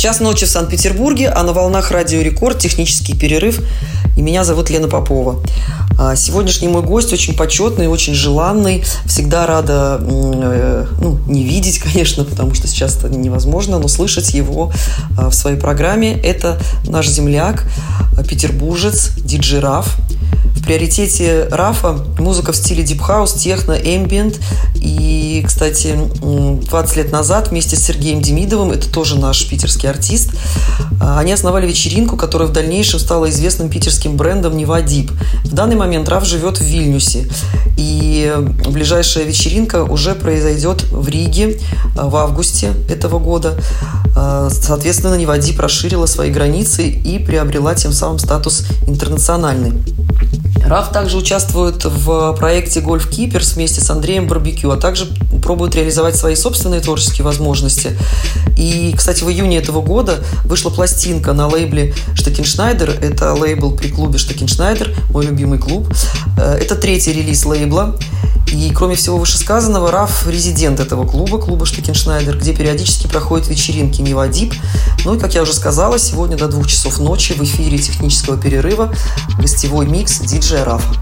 Час ночи в Санкт-Петербурге, а на волнах Радио Рекорд технический перерыв. И меня зовут Лена Попова. А, сегодняшний мой гость очень почетный, очень желанный. Всегда рада, э, ну, не видеть, конечно, потому что сейчас это невозможно, но слышать его а, в своей программе. Это наш земляк, петербуржец, диджей Раф. В приоритете Рафа музыка в стиле House, техно, ambient. И, кстати, 20 лет назад вместе с Сергеем Демидовым, это тоже наш питерский артист, а, они основали вечеринку, которая в дальнейшем стала известным питерским брендом Нева Deep. В данный момент Раф живет в Вильнюсе. И ближайшая вечеринка уже произойдет в Риге а, в августе этого года. А, соответственно, Нева Deep расширила свои границы и приобрела тем самым статус интернациональный. Раф также участвует в проекте Golf Keepers вместе с Андреем Барбекю, а также пробует реализовать свои собственные творческие возможности. И, кстати, в июне этого года вышла пластинка на лейбле Stackenschneider. Это лейбл при клубе Stackenschneider, мой любимый клуб. Э, это третий релиз лейбла. И, кроме всего вышесказанного, Раф – резидент этого клуба, клуба Stackenschneider, где периодически проходят вечеринки Neva Deep. Ну и, как я уже сказала, сегодня до двух часов ночи в эфире технического перерыва гостевой микс диджея Рафа.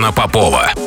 Лена Попова.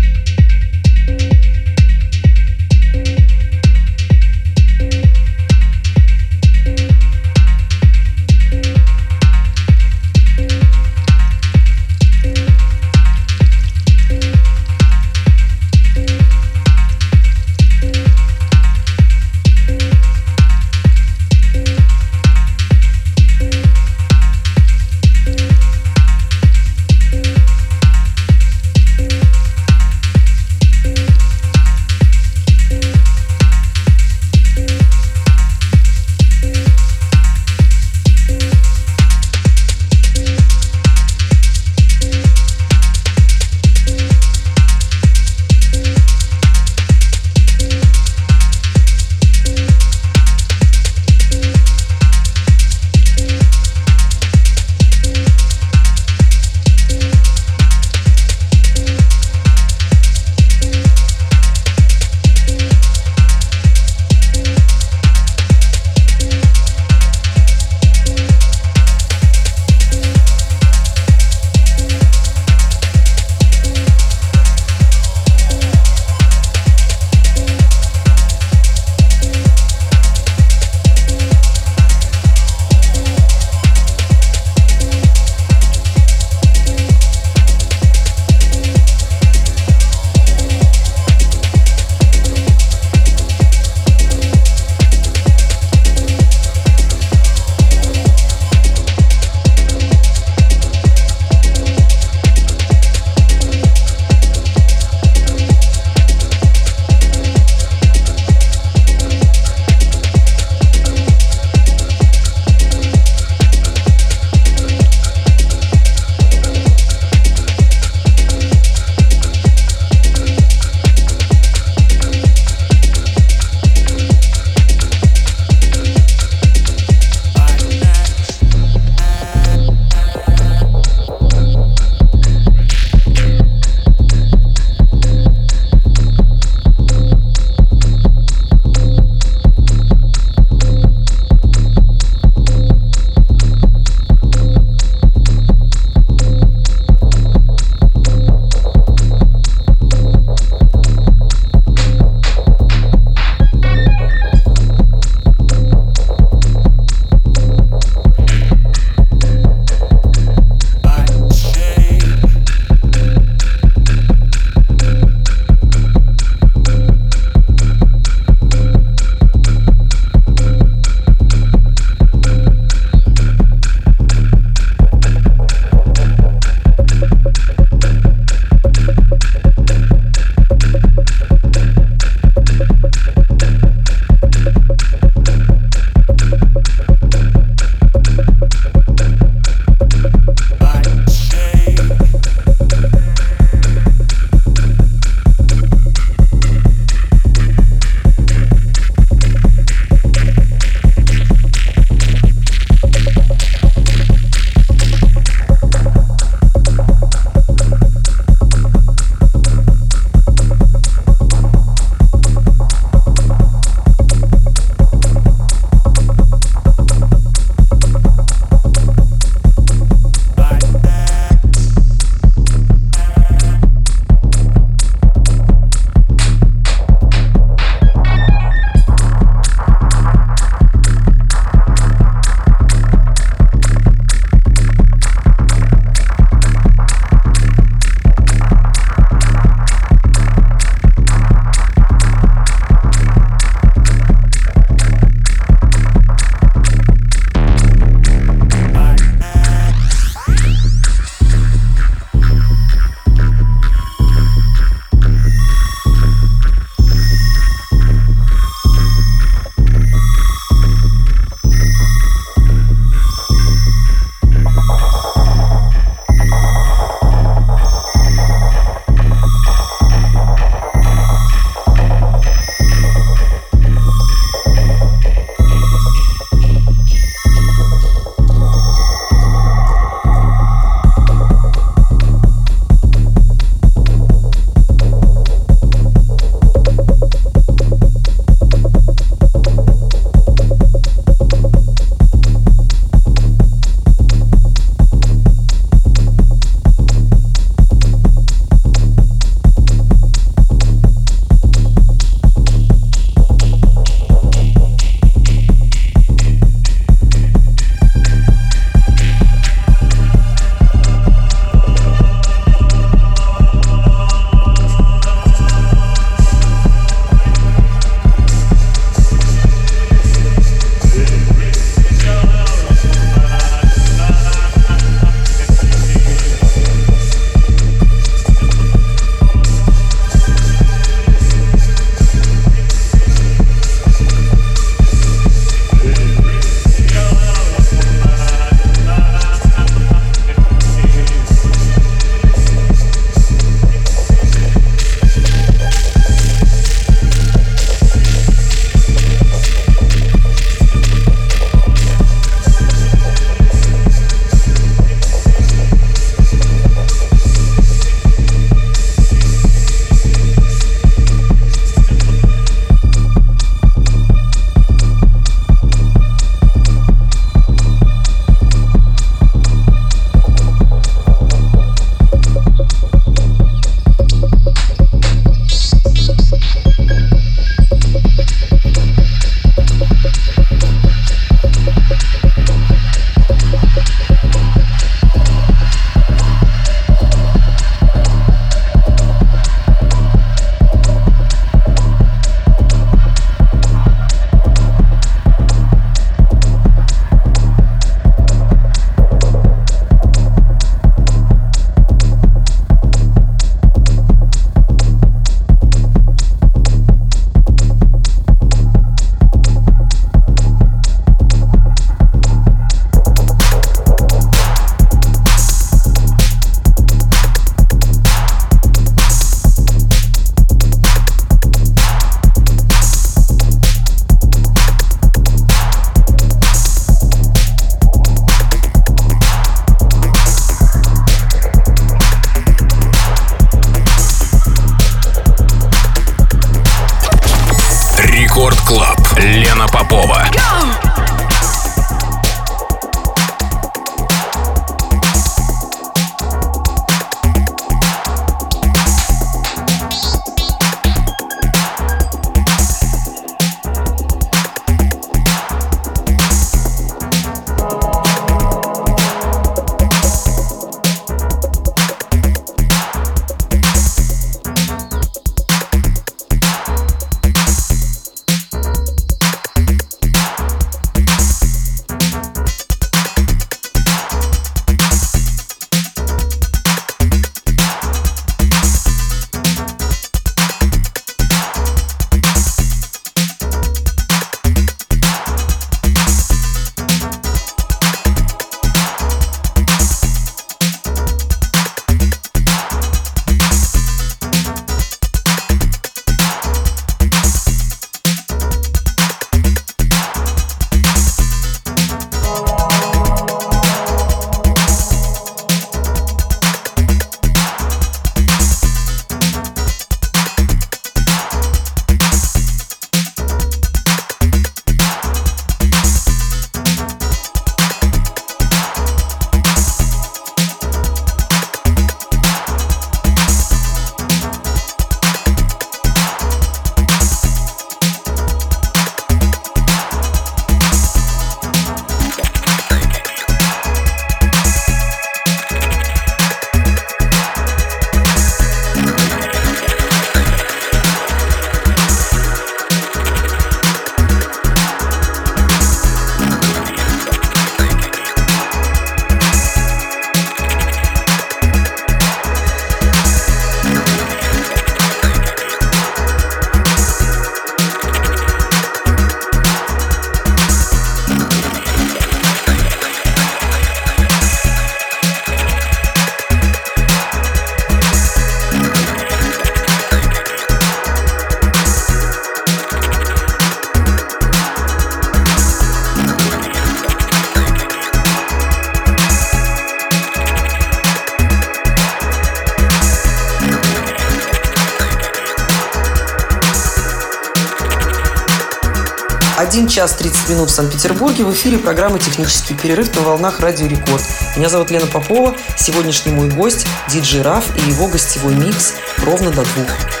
Минут в Санкт-Петербурге. В эфире программы «Технический перерыв» на волнах Радио Рекорд. Меня зовут Лена Попова. Сегодняшний мой гость – диджей Раф и его гостевой микс ровно до двух.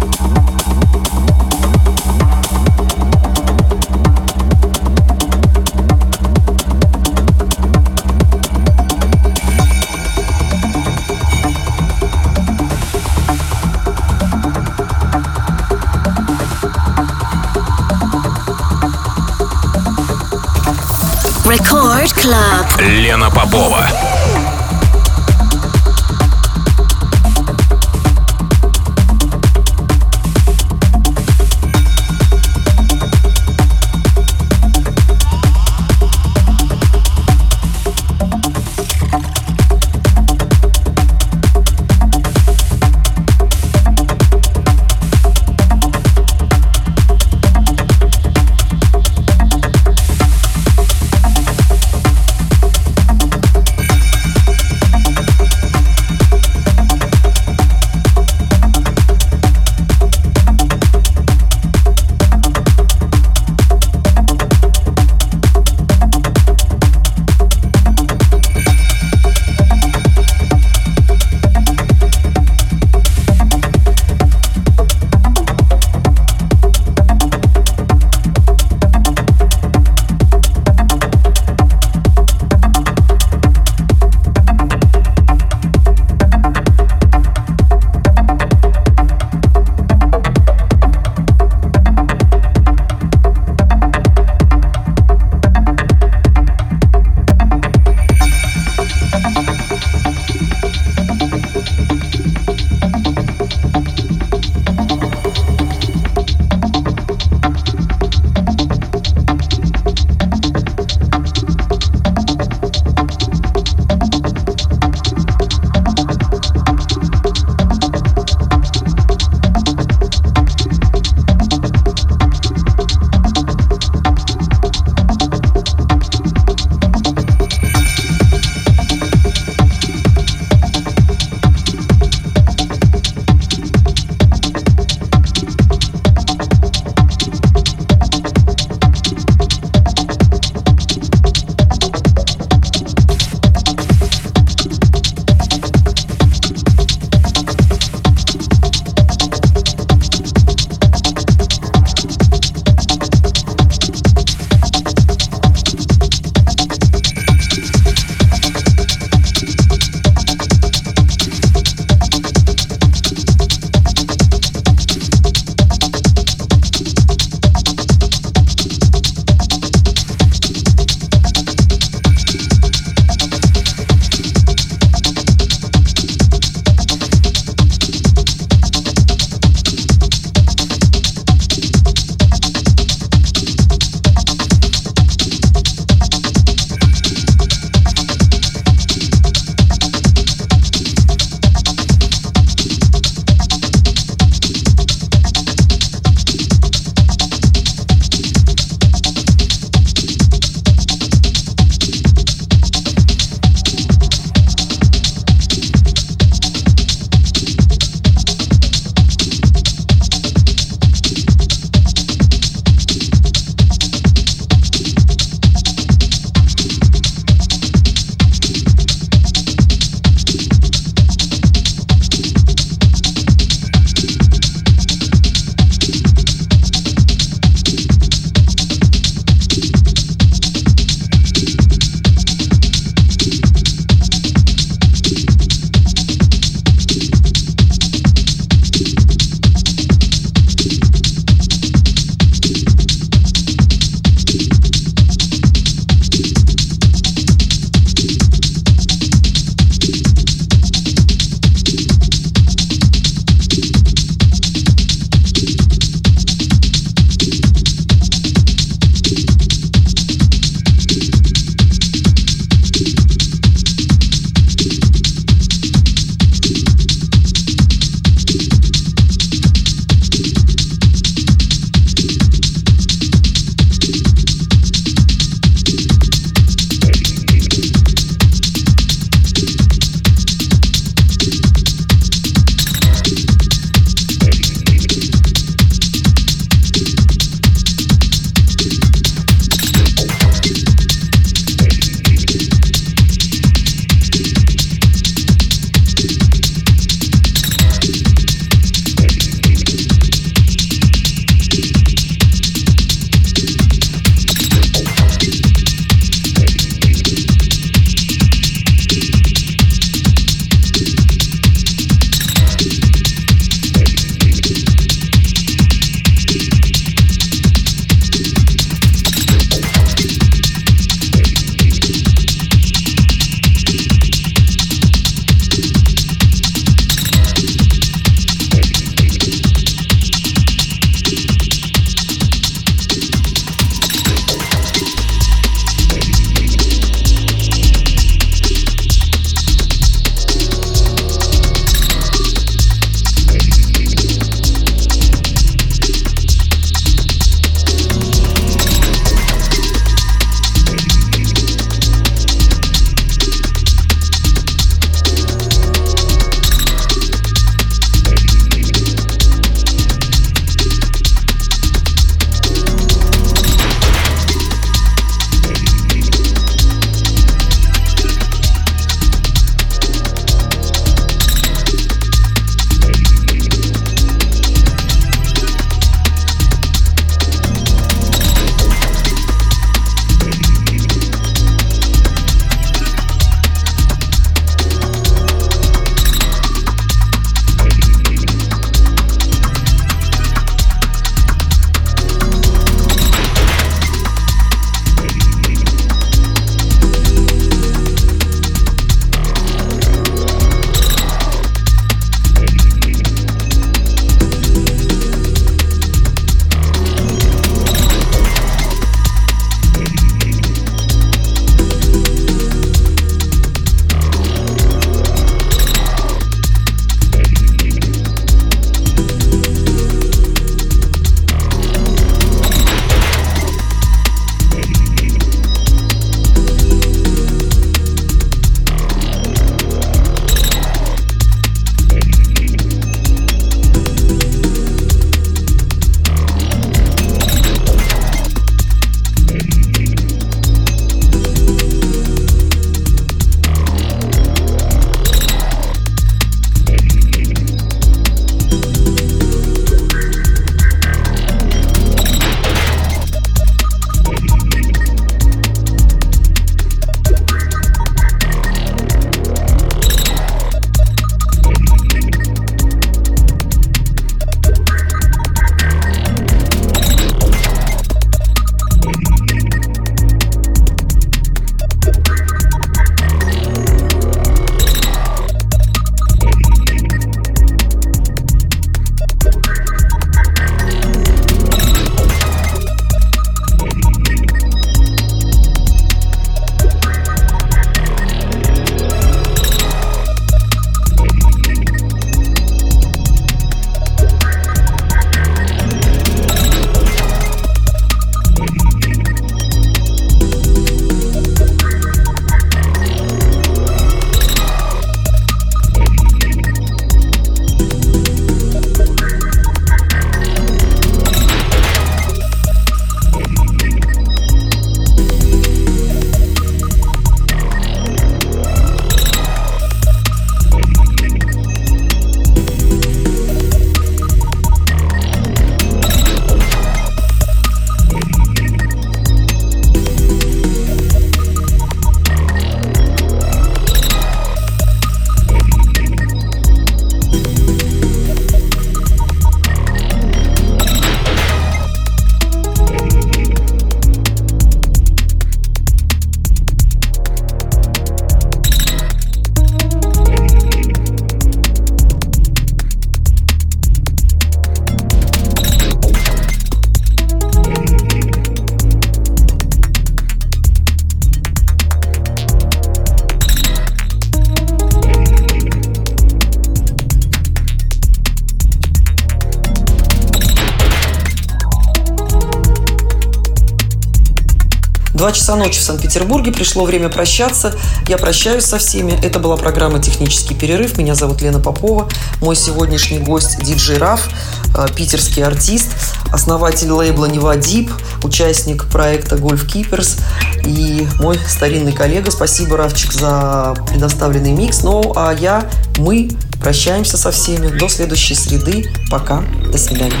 Два часа ночи в Санкт-Петербурге. Пришло время прощаться. Я прощаюсь со всеми. Это была программа «Технический перерыв». Меня зовут Лена Попова. Мой сегодняшний гость – диджей Раф, э, питерский артист, основатель лейбла «Невадип», участник проекта «Гольф Киперс» и мой старинный коллега. Спасибо, Рафчик за предоставленный микс. Ну, а я, мы прощаемся со всеми. До следующей среды. Пока. До свидания.